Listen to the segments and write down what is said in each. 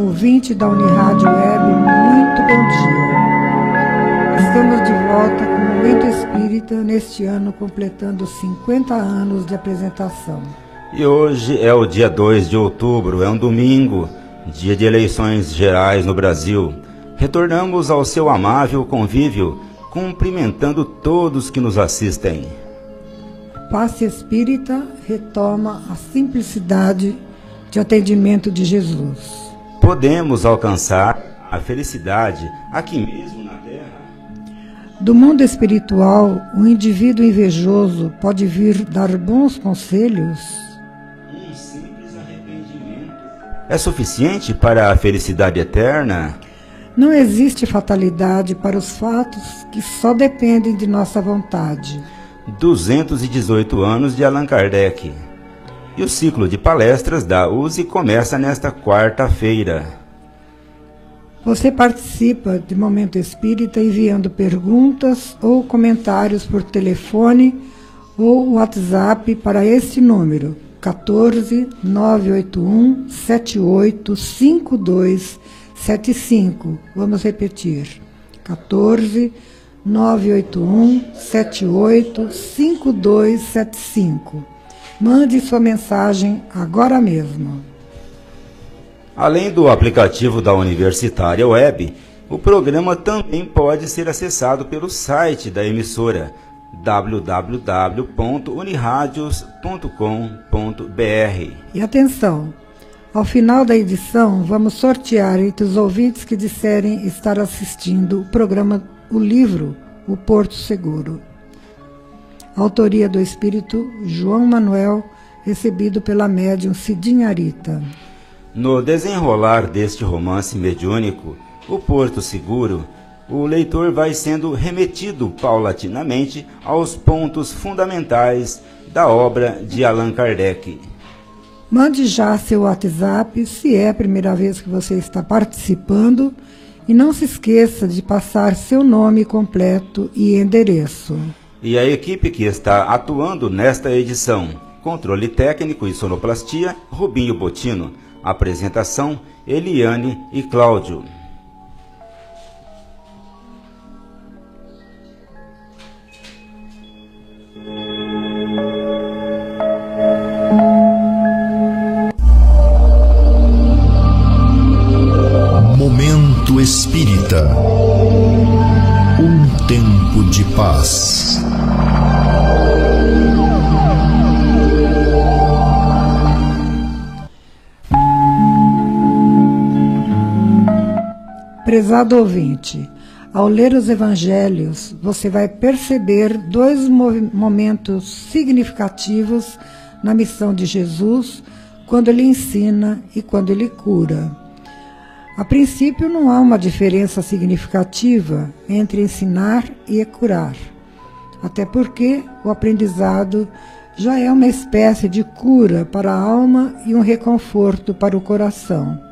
ouvinte da Unirádio Web, muito bom dia. Estamos de volta com o Momento Espírita neste ano completando 50 anos de apresentação. E hoje é o dia 2 de outubro, é um domingo, dia de eleições gerais no Brasil. Retornamos ao seu amável convívio, cumprimentando todos que nos assistem. Passe Espírita retoma a simplicidade de atendimento de Jesus. Podemos alcançar a felicidade aqui mesmo na Terra. Do mundo espiritual, o indivíduo invejoso pode vir dar bons conselhos? Um simples arrependimento é suficiente para a felicidade eterna? Não existe fatalidade para os fatos que só dependem de nossa vontade. 218 anos de Allan Kardec. E o ciclo de palestras da USE começa nesta quarta-feira. Você participa de Momento Espírita enviando perguntas ou comentários por telefone ou WhatsApp para este número 14 981 78 5275. Vamos repetir. 14 981 78 5275. Mande sua mensagem agora mesmo. Além do aplicativo da Universitária Web, o programa também pode ser acessado pelo site da emissora www.uniradios.com.br. E atenção! Ao final da edição, vamos sortear entre os ouvintes que disserem estar assistindo o programa o livro O Porto Seguro. Autoria do espírito João Manuel, recebido pela médium Cidinha Arita. No desenrolar deste romance mediúnico, O Porto Seguro, o leitor vai sendo remetido paulatinamente aos pontos fundamentais da obra de Allan Kardec. Mande já seu WhatsApp se é a primeira vez que você está participando e não se esqueça de passar seu nome completo e endereço. E a equipe que está atuando nesta edição: controle técnico e sonoplastia, Rubinho Botino. Apresentação: Eliane e Cláudio. Prezado ouvinte, ao ler os evangelhos, você vai perceber dois momentos significativos na missão de Jesus quando ele ensina e quando ele cura. A princípio, não há uma diferença significativa entre ensinar e curar, até porque o aprendizado já é uma espécie de cura para a alma e um reconforto para o coração.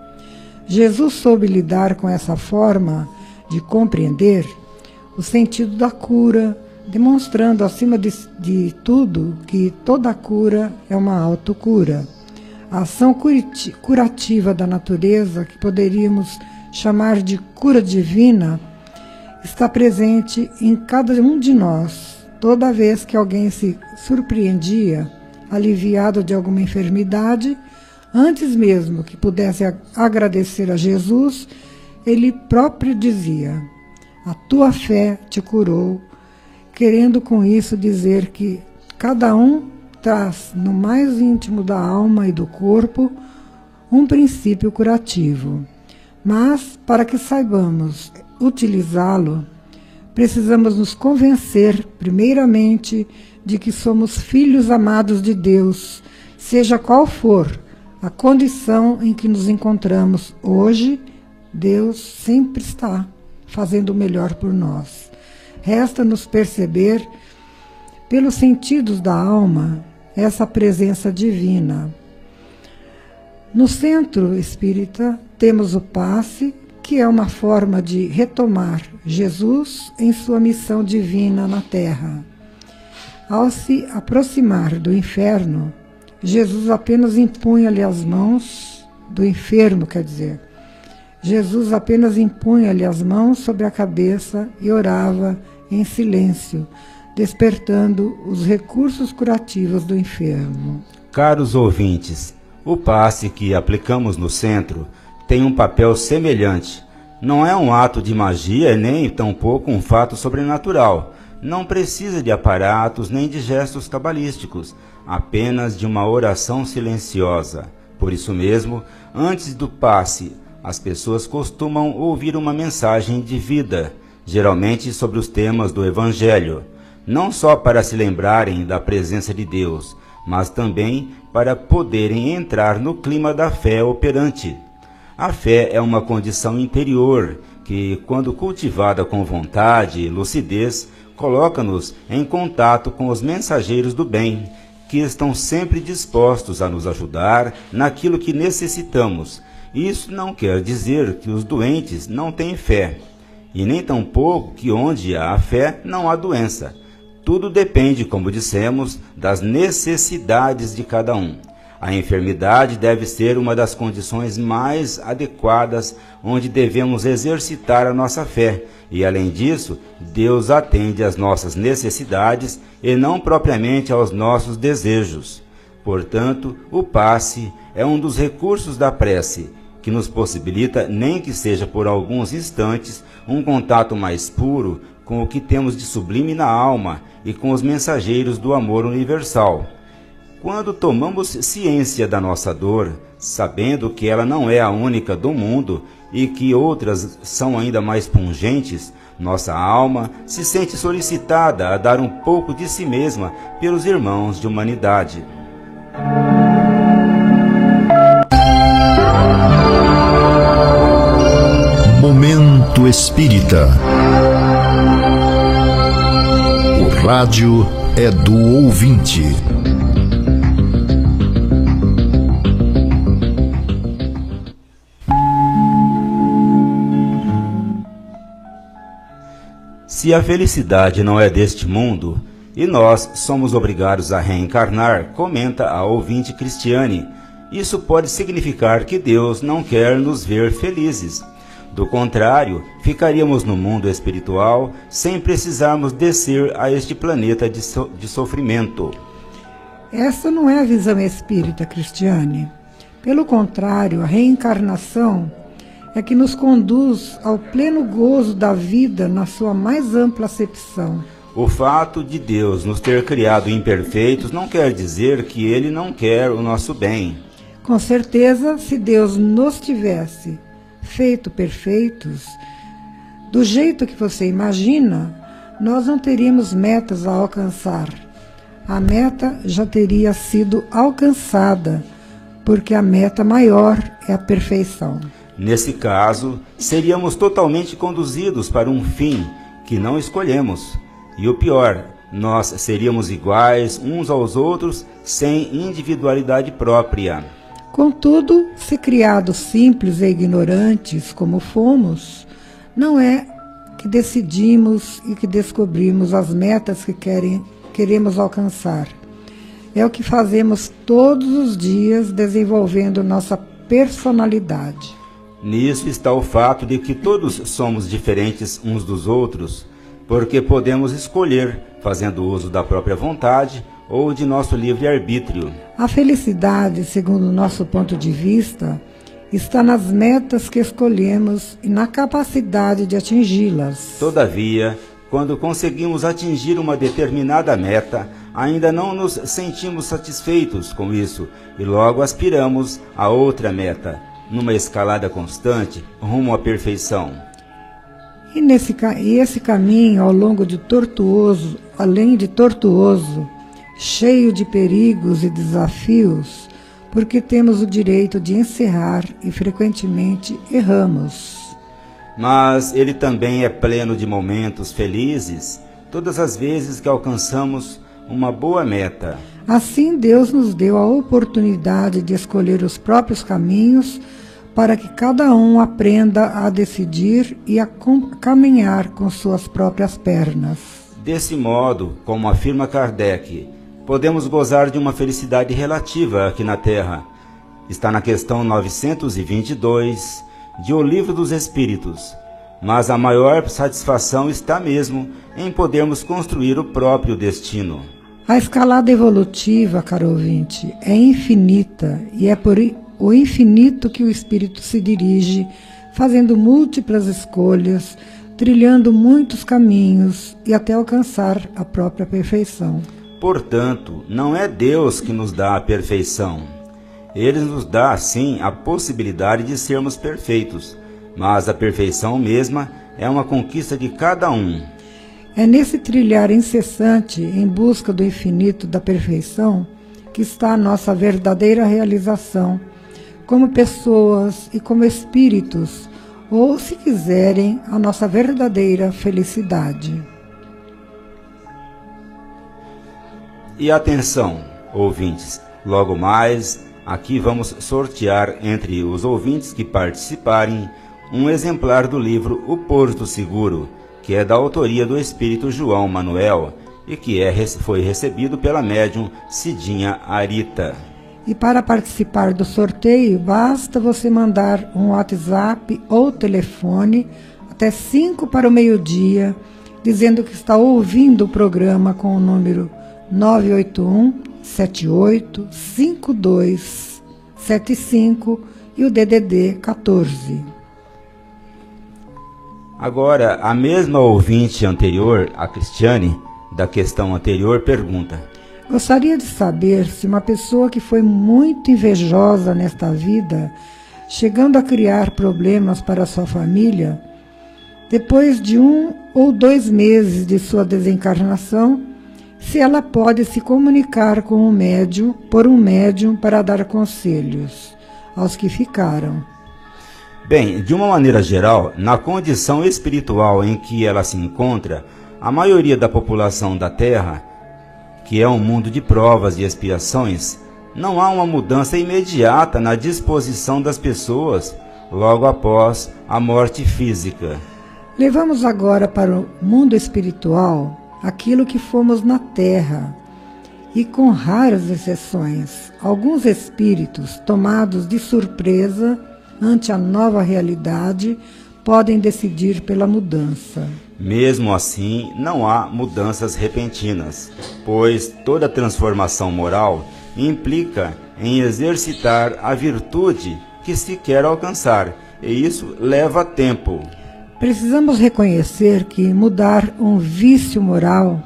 Jesus soube lidar com essa forma de compreender o sentido da cura, demonstrando, acima de, de tudo, que toda cura é uma autocura. A ação curativa da natureza, que poderíamos chamar de cura divina, está presente em cada um de nós. Toda vez que alguém se surpreendia, aliviado de alguma enfermidade, antes mesmo que pudesse agradecer a Jesus, ele próprio dizia: A tua fé te curou, querendo com isso dizer que cada um traz no mais íntimo da alma e do corpo um princípio curativo. Mas, para que saibamos utilizá-lo, precisamos nos convencer, primeiramente, de que somos filhos amados de Deus, seja qual for a condição em que nos encontramos hoje, Deus sempre está fazendo o melhor por nós. Resta-nos perceber, pelos sentidos da alma, essa presença divina. No centro espírita, temos o passe, que é uma forma de retomar Jesus em sua missão divina na Terra. Ao se aproximar do inferno, Jesus apenas impunha-lhe as mãos do enfermo, quer dizer, Jesus apenas impunha-lhe as mãos sobre a cabeça e orava em silêncio, despertando os recursos curativos do enfermo. Caros ouvintes, o passe que aplicamos no centro tem um papel semelhante. Não é um ato de magia nem tampouco um fato sobrenatural. Não precisa de aparatos nem de gestos cabalísticos, apenas de uma oração silenciosa. Por isso mesmo, antes do passe, as pessoas costumam ouvir uma mensagem de vida, geralmente sobre os temas do Evangelho, não só para se lembrarem da presença de Deus, mas também para poderem entrar no clima da fé operante. A fé é uma condição interior que, quando cultivada com vontade e lucidez, coloca-nos em contato com os mensageiros do bem, que estão sempre dispostos a nos ajudar naquilo que necessitamos isso não quer dizer que os doentes não têm fé, e nem tampouco que onde há fé não há doença. Tudo depende, como dissemos, das necessidades de cada um. A enfermidade deve ser uma das condições mais adequadas onde devemos exercitar a nossa fé, e além disso, Deus atende às nossas necessidades e não propriamente aos nossos desejos. Portanto, o passe é um dos recursos da prece que nos possibilita, nem que seja por alguns instantes, um contato mais puro com o que temos de sublime na alma e com os mensageiros do amor universal. Quando tomamos ciência da nossa dor, sabendo que ela não é a única do mundo e que outras são ainda mais pungentes, nossa alma se sente solicitada a dar um pouco de si mesma pelos irmãos de humanidade. Momento Espírita. O rádio é do ouvinte. Se a felicidade não é deste mundo e nós somos obrigados a reencarnar, comenta a ouvinte Cristiane, isso pode significar que Deus não quer nos ver felizes. Do contrário, ficaríamos no mundo espiritual sem precisarmos descer a este planeta de, so de sofrimento. Essa não é a visão espírita, Cristiane. Pelo contrário, a reencarnação é que nos conduz ao pleno gozo da vida na sua mais ampla acepção. O fato de Deus nos ter criado imperfeitos não quer dizer que Ele não quer o nosso bem. Com certeza, se Deus nos tivesse feito perfeitos, do jeito que você imagina, nós não teríamos metas a alcançar. A meta já teria sido alcançada, porque a meta maior é a perfeição. Nesse caso, seríamos totalmente conduzidos para um fim que não escolhemos. E o pior, nós seríamos iguais uns aos outros sem individualidade própria. Contudo, se criados simples e ignorantes como fomos, não é que decidimos e que descobrimos as metas que querem, queremos alcançar. É o que fazemos todos os dias desenvolvendo nossa personalidade. Nisso está o fato de que todos somos diferentes uns dos outros, porque podemos escolher, fazendo uso da própria vontade, ou de nosso livre-arbítrio. A felicidade, segundo nosso ponto de vista, está nas metas que escolhemos e na capacidade de atingi-las. Todavia, quando conseguimos atingir uma determinada meta, ainda não nos sentimos satisfeitos com isso e logo aspiramos a outra meta, numa escalada constante rumo à perfeição. E, nesse, e esse caminho, ao longo de tortuoso, além de tortuoso, cheio de perigos e desafios, porque temos o direito de encerrar e frequentemente erramos. Mas ele também é pleno de momentos felizes, todas as vezes que alcançamos uma boa meta. Assim, Deus nos deu a oportunidade de escolher os próprios caminhos para que cada um aprenda a decidir e a caminhar com suas próprias pernas. Desse modo, como afirma Kardec, podemos gozar de uma felicidade relativa aqui na Terra. Está na questão 922 de O Livro dos Espíritos, mas a maior satisfação está mesmo em podermos construir o próprio destino. A escalada evolutiva, caro ouvinte, é infinita e é por o infinito que o espírito se dirige, fazendo múltiplas escolhas, trilhando muitos caminhos e até alcançar a própria perfeição. Portanto, não é Deus que nos dá a perfeição. Ele nos dá, sim, a possibilidade de sermos perfeitos, mas a perfeição mesma é uma conquista de cada um. É nesse trilhar incessante em busca do infinito da perfeição que está a nossa verdadeira realização, como pessoas e como espíritos, ou, se quiserem, a nossa verdadeira felicidade. E atenção, ouvintes, logo mais aqui vamos sortear entre os ouvintes que participarem um exemplar do livro O Porto Seguro, que é da autoria do espírito João Manuel e que é, foi recebido pela médium Cidinha Arita. E para participar do sorteio, basta você mandar um WhatsApp ou telefone até 5 para o meio-dia, dizendo que está ouvindo o programa com o número 981 78 52 75 e o DDD 14. Agora, a mesma ouvinte anterior, a Cristiane, da questão anterior, pergunta: Gostaria de saber se uma pessoa que foi muito invejosa nesta vida, chegando a criar problemas para sua família, depois de um ou dois meses de sua desencarnação, se ela pode se comunicar com um médium, por um médium, para dar conselhos aos que ficaram. Bem, de uma maneira geral, na condição espiritual em que ela se encontra, a maioria da população da Terra, que é um mundo de provas e expiações, não há uma mudança imediata na disposição das pessoas logo após a morte física. Levamos agora para o mundo espiritual aquilo que fomos na Terra. E com raras exceções, alguns espíritos tomados de surpresa ante a nova realidade, podem decidir pela mudança. Mesmo assim, não há mudanças repentinas, pois toda transformação moral implica em exercitar a virtude que se quer alcançar, e isso leva tempo. Precisamos reconhecer que mudar um vício moral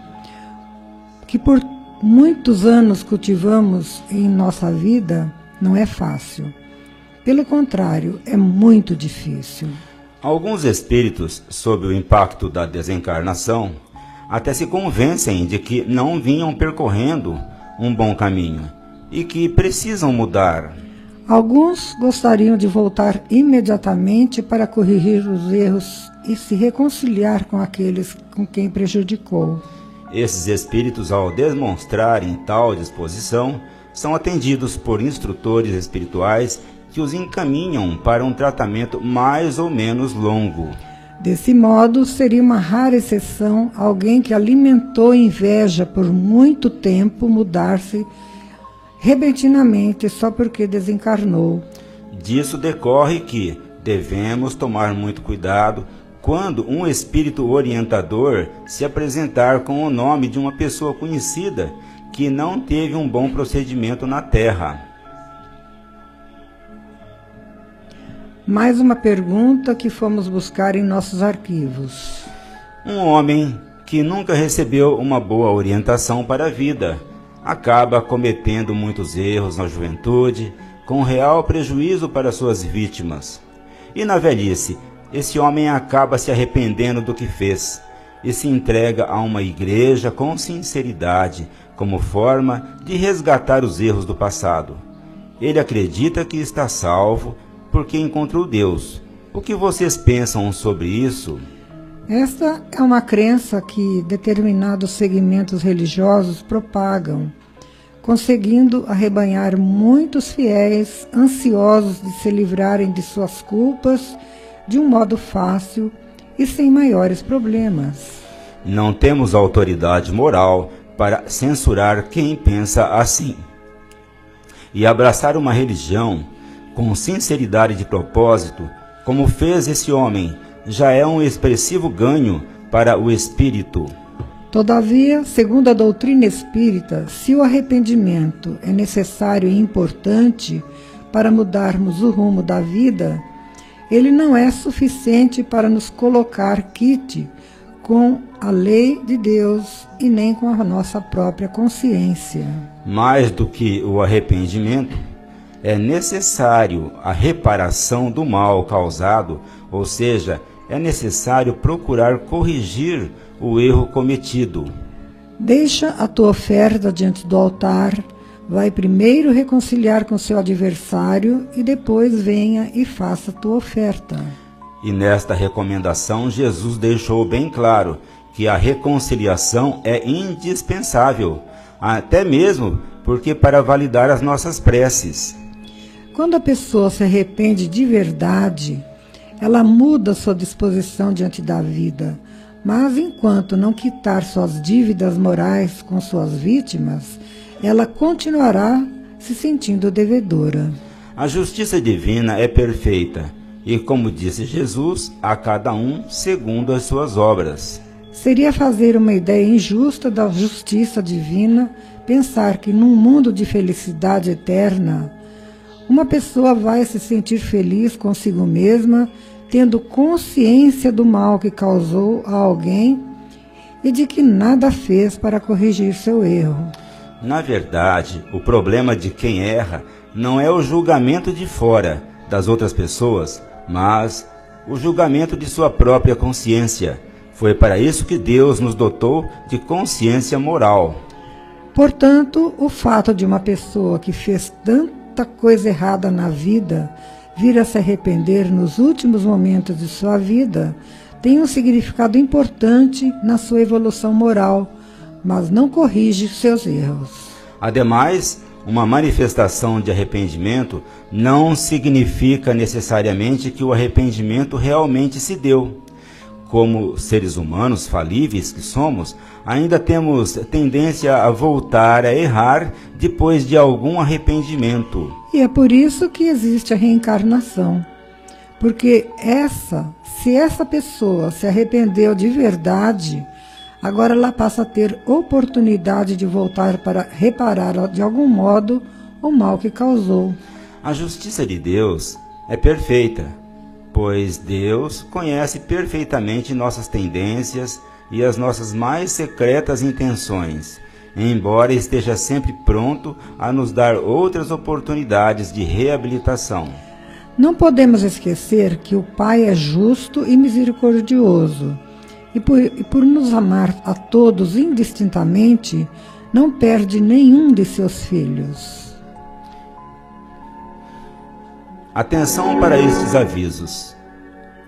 que por muitos anos cultivamos em nossa vida não é fácil. Pelo contrário, é muito difícil. Alguns espíritos, sob o impacto da desencarnação, até se convencem de que não vinham percorrendo um bom caminho e que precisam mudar. Alguns gostariam de voltar imediatamente para corrigir os erros e se reconciliar com aqueles com quem prejudicou. Esses espíritos, ao demonstrarem tal disposição, são atendidos por instrutores espirituais que os encaminham para um tratamento mais ou menos longo. Desse modo, seria uma rara exceção alguém que alimentou inveja por muito tempo mudar-se repentinamente só porque desencarnou. Disso decorre que devemos tomar muito cuidado quando um espírito orientador se apresentar com o nome de uma pessoa conhecida que não teve um bom procedimento na Terra. Mais uma pergunta que fomos buscar em nossos arquivos. Um homem que nunca recebeu uma boa orientação para a vida acaba cometendo muitos erros na juventude, com real prejuízo para suas vítimas. E na velhice, esse homem acaba se arrependendo do que fez e se entrega a uma igreja com sinceridade, como forma de resgatar os erros do passado. Ele acredita que está salvo porque encontrou Deus. O que vocês pensam sobre isso? Esta é uma crença que determinados segmentos religiosos propagam, conseguindo arrebanhar muitos fiéis ansiosos de se livrarem de suas culpas de um modo fácil e sem maiores problemas. Não temos autoridade moral para censurar quem pensa assim. E abraçar uma religião com sinceridade de propósito como fez esse homem, já é um expressivo ganho para o espírito. Todavia, segundo a doutrina espírita, se o arrependimento é necessário e importante para mudarmos o rumo da vida, ele não é suficiente para nos colocar quite com a lei de Deus e nem com a nossa própria consciência. Mais do que o arrependimento, é necessário a reparação do mal causado, ou seja, é necessário procurar corrigir o erro cometido. Deixa a tua oferta diante do altar, vai primeiro reconciliar com seu adversário e depois venha e faça a tua oferta. E nesta recomendação, Jesus deixou bem claro que a reconciliação é indispensável, até mesmo porque para validar as nossas preces. Quando a pessoa se arrepende de verdade, ela muda sua disposição diante da vida. Mas enquanto não quitar suas dívidas morais com suas vítimas, ela continuará se sentindo devedora. A justiça divina é perfeita, e como disse Jesus, a cada um segundo as suas obras. Seria fazer uma ideia injusta da justiça divina pensar que num mundo de felicidade eterna, uma pessoa vai se sentir feliz consigo mesma, tendo consciência do mal que causou a alguém e de que nada fez para corrigir seu erro. Na verdade, o problema de quem erra não é o julgamento de fora das outras pessoas, mas o julgamento de sua própria consciência. Foi para isso que Deus nos dotou de consciência moral. Portanto, o fato de uma pessoa que fez tanto tanta coisa errada na vida, vir a se arrepender nos últimos momentos de sua vida, tem um significado importante na sua evolução moral, mas não corrige seus erros. Ademais, uma manifestação de arrependimento não significa necessariamente que o arrependimento realmente se deu como seres humanos falíveis que somos, ainda temos tendência a voltar a errar depois de algum arrependimento. E é por isso que existe a reencarnação. Porque essa, se essa pessoa se arrependeu de verdade, agora ela passa a ter oportunidade de voltar para reparar de algum modo o mal que causou. A justiça de Deus é perfeita pois Deus conhece perfeitamente nossas tendências e as nossas mais secretas intenções, embora esteja sempre pronto a nos dar outras oportunidades de reabilitação. Não podemos esquecer que o Pai é justo e misericordioso, e por, e por nos amar a todos indistintamente, não perde nenhum de seus filhos. Atenção para estes avisos.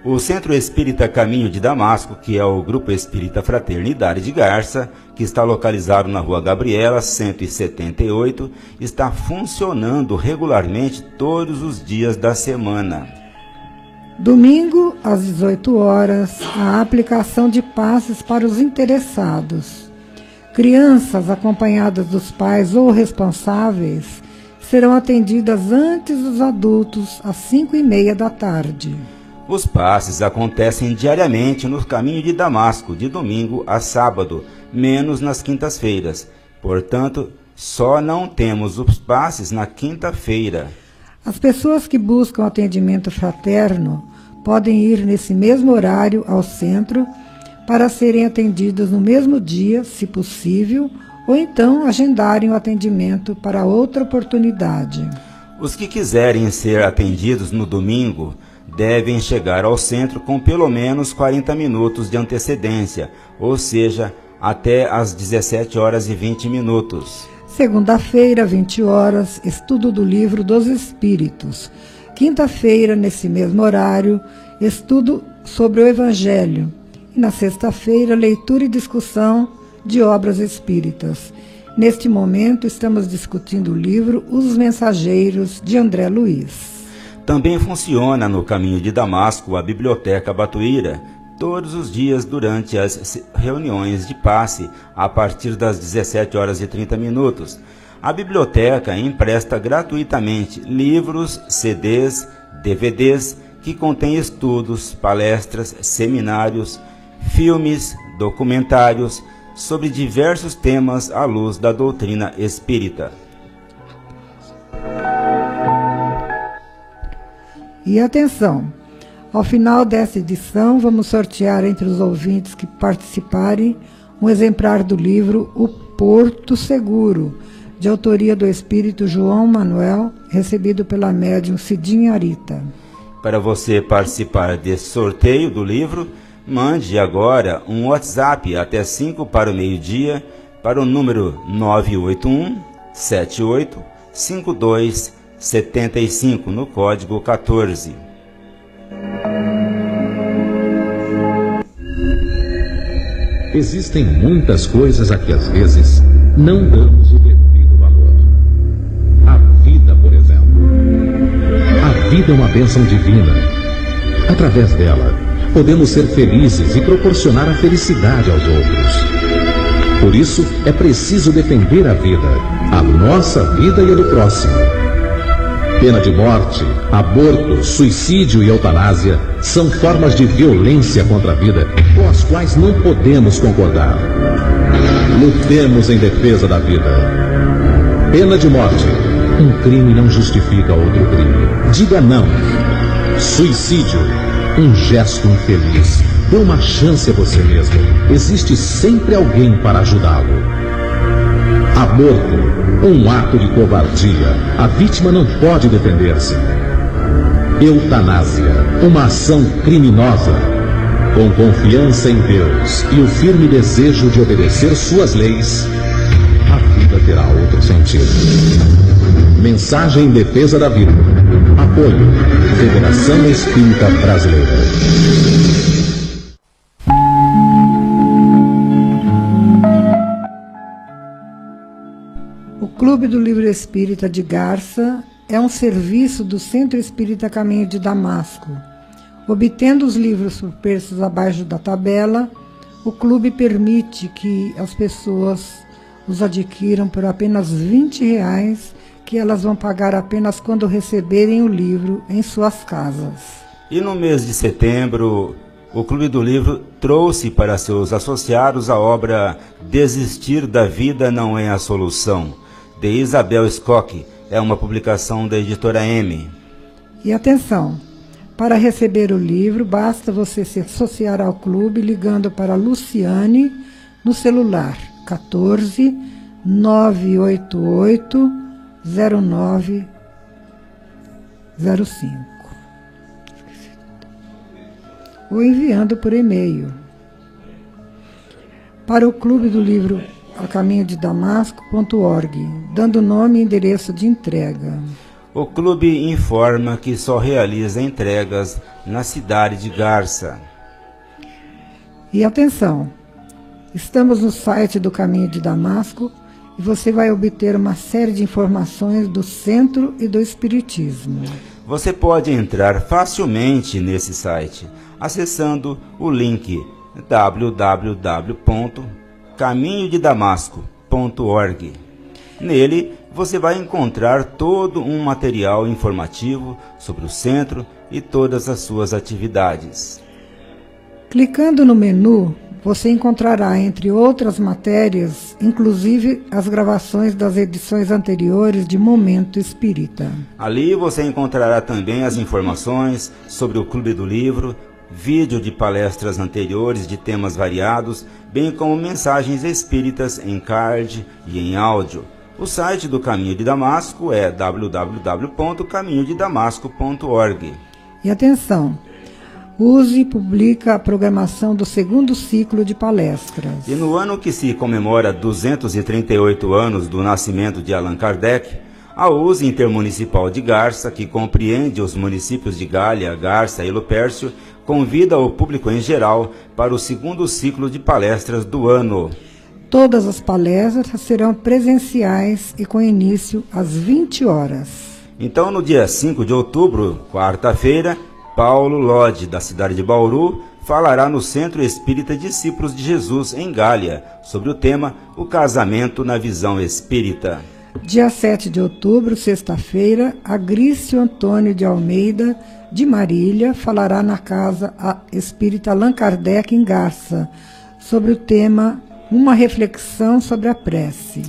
O Centro Espírita Caminho de Damasco, que é o Grupo Espírita Fraternidade de Garça, que está localizado na Rua Gabriela, 178, está funcionando regularmente todos os dias da semana. Domingo, às 18 horas, a aplicação de passes para os interessados. Crianças acompanhadas dos pais ou responsáveis serão atendidas antes dos adultos às 5 e meia da tarde. Os passes acontecem diariamente no caminho de Damasco, de domingo a sábado, menos nas quintas-feiras. Portanto, só não temos os passes na quinta-feira. As pessoas que buscam atendimento fraterno podem ir nesse mesmo horário ao centro para serem atendidas no mesmo dia, se possível, ou então agendarem o atendimento para outra oportunidade. Os que quiserem ser atendidos no domingo devem chegar ao centro com pelo menos 40 minutos de antecedência, ou seja, até às 17 horas e 20 minutos. Segunda-feira, 20 horas, estudo do livro dos Espíritos. Quinta-feira, nesse mesmo horário, estudo sobre o Evangelho. E na sexta-feira, leitura e discussão de obras espíritas. Neste momento, estamos discutindo o livro Os Mensageiros, de André Luiz. Também funciona no caminho de Damasco a Biblioteca Batuíra, todos os dias durante as reuniões de passe, a partir das 17 horas e 30 minutos. A biblioteca empresta gratuitamente livros, CDs, DVDs que contém estudos, palestras, seminários, filmes, documentários sobre diversos temas à luz da doutrina espírita. E atenção! Ao final dessa edição, vamos sortear entre os ouvintes que participarem um exemplar do livro O Porto Seguro, de autoria do espírito João Manuel, recebido pela médium Cidinha Arita. Para você participar desse sorteio do livro, mande agora um WhatsApp até 5 para o meio-dia para o número 981 78 52 75 no código 14. Existem muitas coisas a que às vezes não damos o devido valor. A vida, por exemplo. A vida é uma bênção divina. Através dela, podemos ser felizes e proporcionar a felicidade aos outros. Por isso, é preciso defender a vida, a nossa vida e a do próximo. Pena de morte, aborto, suicídio e eutanásia são formas de violência contra a vida com as quais não podemos concordar. Lutemos em defesa da vida. Pena de morte. Um crime não justifica outro crime. Diga não. Suicídio. Um gesto infeliz. Dê uma chance a você mesmo. Existe sempre alguém para ajudá-lo. Aborto, um ato de covardia. A vítima não pode defender-se. Eutanásia, uma ação criminosa. Com confiança em Deus e o firme desejo de obedecer suas leis, a vida terá outro sentido. Mensagem em defesa da vida. Apoio. Federação Espírita Brasileira. O Clube do Livro Espírita de Garça é um serviço do Centro Espírita Caminho de Damasco. Obtendo os livros por preços abaixo da tabela, o clube permite que as pessoas os adquiram por apenas 20 reais, que elas vão pagar apenas quando receberem o livro em suas casas. E no mês de setembro, o Clube do Livro trouxe para seus associados a obra Desistir da Vida Não é a Solução, de Isabel Skock. É uma publicação da editora M. E atenção! Para receber o livro, basta você se associar ao clube ligando para Luciane no celular 14 988 0905 ou enviando por e-mail para o Clube do Livro a caminho de Damasco.org, dando nome e endereço de entrega. O clube informa que só realiza entregas na cidade de Garça. E atenção, estamos no site do Caminho de Damasco e você vai obter uma série de informações do centro e do espiritismo. Você pode entrar facilmente nesse site acessando o link www.caminhodedamasco.org. Nele você vai encontrar todo um material informativo sobre o centro e todas as suas atividades. Clicando no menu, você encontrará, entre outras matérias, inclusive as gravações das edições anteriores de Momento Espírita. Ali você encontrará também as informações sobre o Clube do Livro, vídeo de palestras anteriores de temas variados, bem como mensagens espíritas em card e em áudio. O site do Caminho de Damasco é www.caminhodedamasco.org. E atenção, use e publica a programação do segundo ciclo de palestras. E no ano que se comemora 238 anos do nascimento de Allan Kardec, a USE Intermunicipal de Garça, que compreende os municípios de Galha, Garça e Lupércio, convida o público em geral para o segundo ciclo de palestras do ano. Todas as palestras serão presenciais e com início às 20 horas. Então, no dia 5 de outubro, quarta-feira, Paulo Lodi, da cidade de Bauru, falará no Centro Espírita Discípulos de Jesus, em Gália, sobre o tema O Casamento na Visão Espírita. Dia 7 de outubro, sexta-feira, Agrício Antônio de Almeida, de Marília, falará na casa espírita Allan Kardec em Garça, sobre o tema Uma reflexão sobre a prece.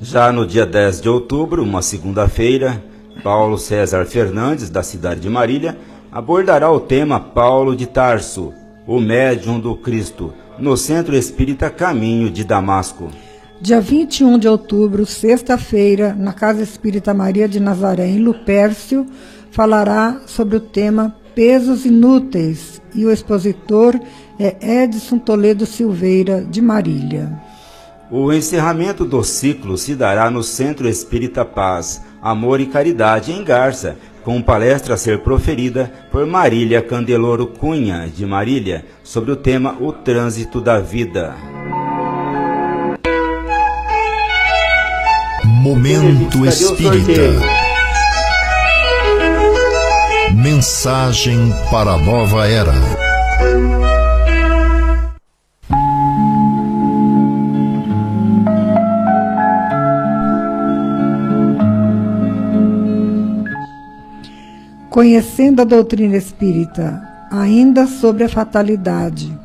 Já no dia 10 de outubro, uma segunda-feira, Paulo César Fernandes, da cidade de Marília, abordará o tema Paulo de Tarso, o médium do Cristo, no Centro Espírita Caminho de Damasco. Dia 21 de outubro, sexta-feira, na Casa Espírita Maria de Nazaré, em Lupércio, falará sobre o tema Pesos Inúteis e o expositor é Edson Toledo Silveira, de Marília. O encerramento do ciclo se dará no Centro Espírita Paz, Amor e Caridade, em Garça, com palestra a ser proferida por Marília Candeloro Cunha, de Marília, sobre o tema O Trânsito da Vida. Momento Espírita. Mensagem para a nova era. Conhecendo a doutrina espírita, ainda sobre a fatalidade.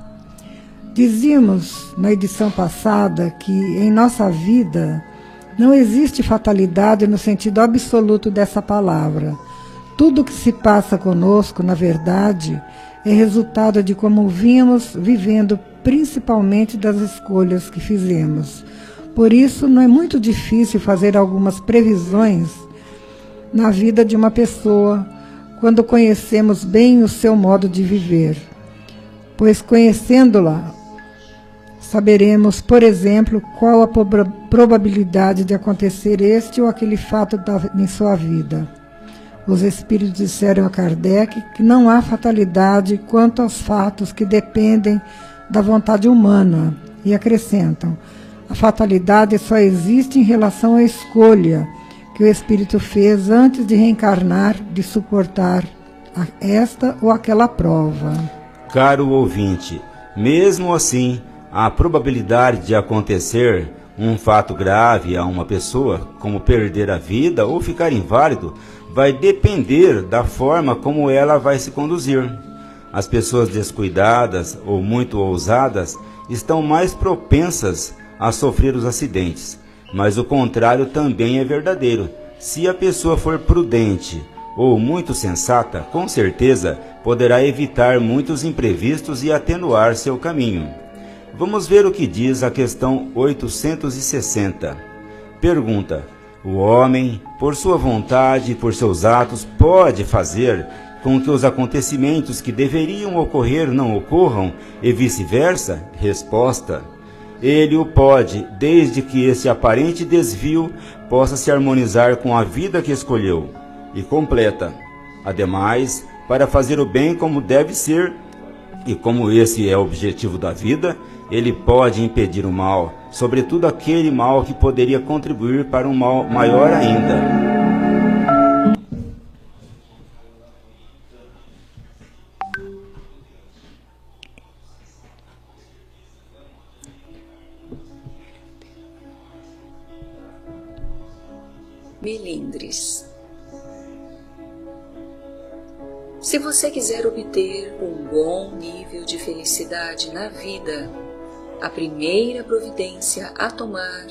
Dizíamos na edição passada que em nossa vida não existe fatalidade no sentido absoluto dessa palavra tudo o que se passa conosco, na verdade, é resultado de como vimos vivendo, principalmente das escolhas que fizemos. Por isso, não é muito difícil fazer algumas previsões na vida de uma pessoa quando conhecemos bem o seu modo de viver. Pois conhecendo-la, saberemos, por exemplo, qual a probabilidade de acontecer este ou aquele fato em sua vida. Os espíritos disseram a Kardec que não há fatalidade quanto aos fatos que dependem da vontade humana e acrescentam: a fatalidade só existe em relação à escolha que o espírito fez antes de reencarnar, de suportar esta ou aquela prova. Caro ouvinte, mesmo assim, a probabilidade de acontecer um fato grave a uma pessoa, como perder a vida ou ficar inválido, vai depender da forma como ela vai se conduzir. As pessoas descuidadas ou muito ousadas estão mais propensas a sofrer os acidentes, mas o contrário também é verdadeiro. Se a pessoa for prudente ou muito sensata, com certeza poderá evitar muitos imprevistos e atenuar seu caminho. Vamos ver o que diz a questão 860. Pergunta: o homem, por sua vontade e por seus atos, pode fazer com que os acontecimentos que deveriam ocorrer não ocorram e vice-versa? Resposta: Ele o pode, desde que esse aparente desvio possa se harmonizar com a vida que escolheu. E completa: Ademais, para fazer o bem como deve ser, e como esse é o objetivo da vida, ele pode impedir o mal, sobretudo aquele mal que poderia contribuir para um mal maior ainda. Na vida, a primeira providência a tomar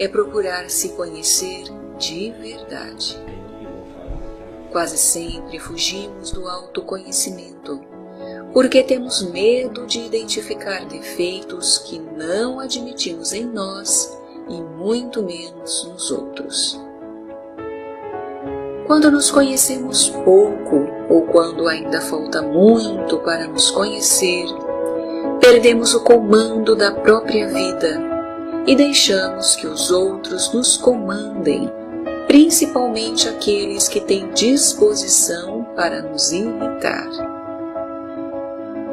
é procurar se conhecer de verdade. Quase sempre fugimos do autoconhecimento, porque temos medo de identificar defeitos que não admitimos em nós e muito menos nos outros. Quando nos conhecemos pouco ou quando ainda falta muito para nos conhecer, perdemos o comando da própria vida e deixamos que os outros nos comandem, principalmente aqueles que têm disposição para nos irritar.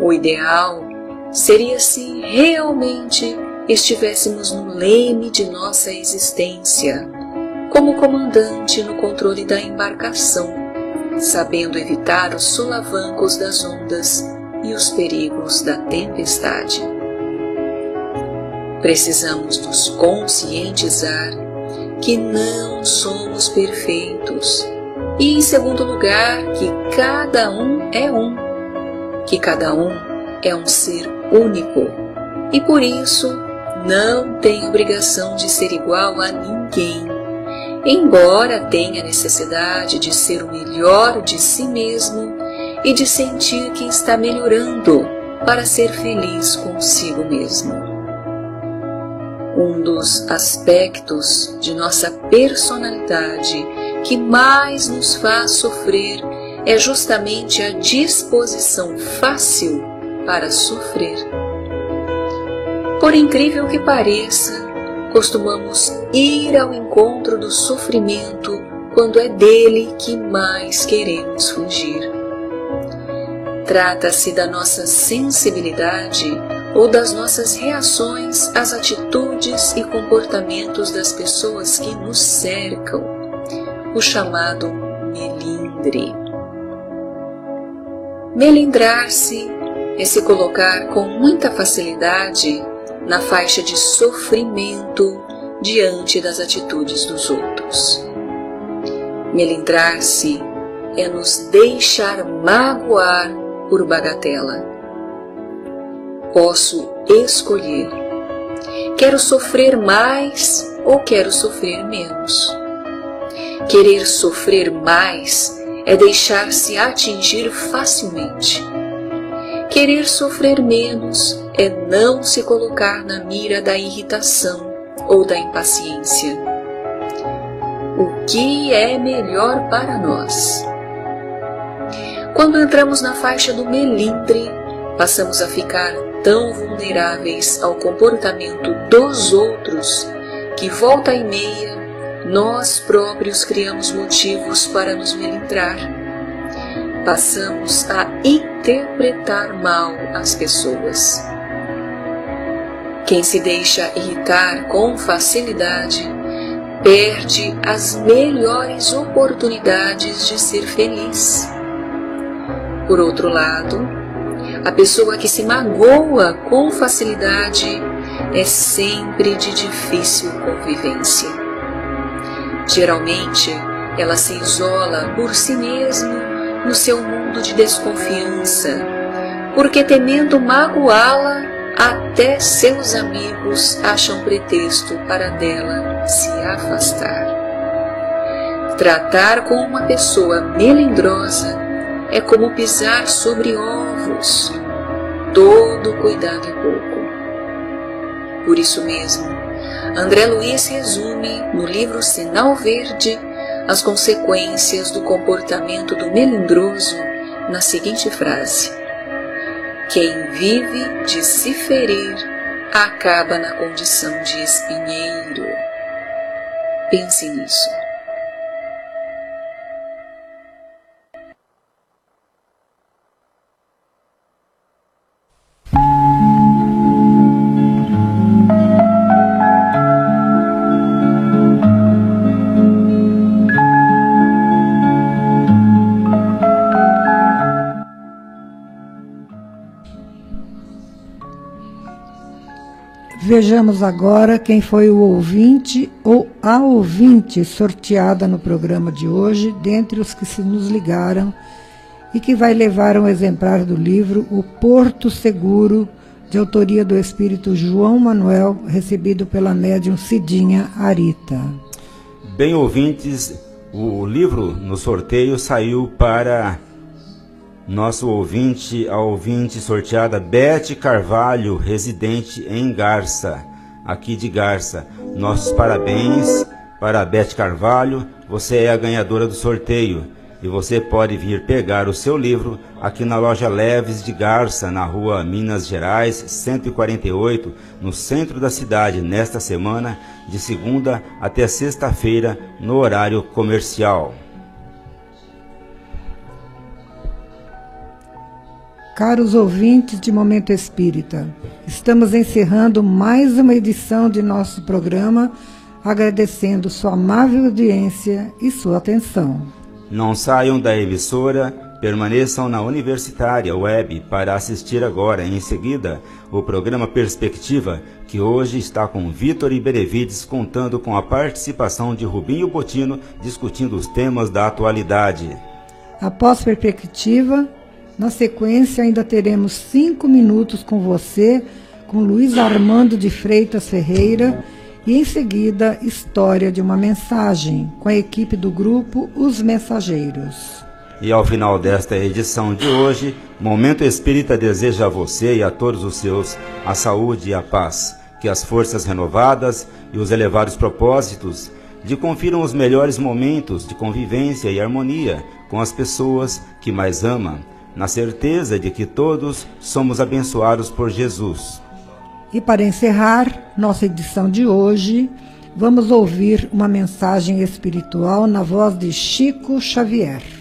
O ideal seria se realmente estivéssemos no leme de nossa existência, como comandante no controle da embarcação, sabendo evitar os solavancos das ondas e os perigos da tempestade. Precisamos nos conscientizar que não somos perfeitos E em segundo lugar, que cada um é um, que cada um é um ser único e por isso não tem obrigação de ser igual a ninguém, embora tenha necessidade de ser o melhor de si mesmo e de sentir que está melhorando para ser feliz consigo mesmo. Um dos aspectos de nossa personalidade que mais nos faz sofrer é justamente a disposição fácil para sofrer. Por incrível que pareça, costumamos ir ao encontro do sofrimento quando é dele que mais queremos fugir. Trata-se da nossa sensibilidade ou das nossas reações às atitudes e comportamentos das pessoas que nos cercam, o chamado melindre. Melindrar-se é se colocar com muita facilidade na faixa de sofrimento diante das atitudes dos outros. Melindrar-se é nos deixar magoar por bagatela. Posso escolher. Quero sofrer mais ou quero sofrer menos? Querer sofrer mais é deixar-se atingir facilmente. Querer sofrer menos é não se colocar na mira da irritação ou da impaciência. O que é melhor para nós? Quando entramos na faixa do melindre, passamos a ficar tão vulneráveis ao comportamento dos outros que, volta e meia, nós próprios criamos motivos para nos melindrar. Passamos a interpretar mal as pessoas. Quem se deixa irritar com facilidade perde as melhores oportunidades de ser feliz. Por outro lado, a pessoa que se magoa com facilidade é sempre de difícil convivência. Geralmente, ela se isola por si mesma no seu mundo de desconfiança, porque temendo magoá-la, até seus amigos acham pretexto para dela se afastar. Tratar com uma pessoa melindrosa é como pisar sobre ovos. Todo cuidado é pouco. Por isso mesmo, André Luiz resume no livro Sinal Verde as consequências do comportamento do melindroso na seguinte frase: Quem vive de se ferir acaba na condição de espinheiro. Pense nisso. Vejamos agora quem foi o ouvinte ou a ouvinte sorteada no programa de hoje, dentre os que se nos ligaram e que vai levar um exemplar do livro O Porto Seguro, de autoria do espírito João Manuel, recebido pela médium Cidinha Arita. Bem, ouvintes, o livro no sorteio saiu para nosso ouvinte, a ouvinte sorteada Bete Carvalho, residente em Garça, aqui de Garça. Nossos parabéns para a Bete Carvalho, você é a ganhadora do sorteio e você pode vir pegar o seu livro aqui na loja Leves de Garça, na rua Minas Gerais, 148, no centro da cidade, nesta semana, de segunda até sexta-feira, no horário comercial. Caros ouvintes de Momento Espírita, estamos encerrando mais uma edição de nosso programa, agradecendo sua amável audiência e sua atenção. Não saiam da emissora permaneçam na Universitária Web para assistir agora, em seguida, o programa Perspectiva, que hoje está com Vitor e Benevides contando com a participação de Rubinho Botino discutindo os temas da atualidade. Após Perspectiva, na sequência ainda teremos cinco minutos com você, com Luiz Armando de Freitas Ferreira e em seguida História de uma Mensagem, com a equipe do grupo Os Mensageiros. E ao final desta edição de hoje, Momento Espírita deseja a você e a todos os seus a saúde e a paz, que as forças renovadas e os elevados propósitos de confiram os melhores momentos de convivência e harmonia com as pessoas que mais ama, na certeza de que todos somos abençoados por Jesus. E para encerrar nossa edição de hoje, vamos ouvir uma mensagem espiritual na voz de Chico Xavier.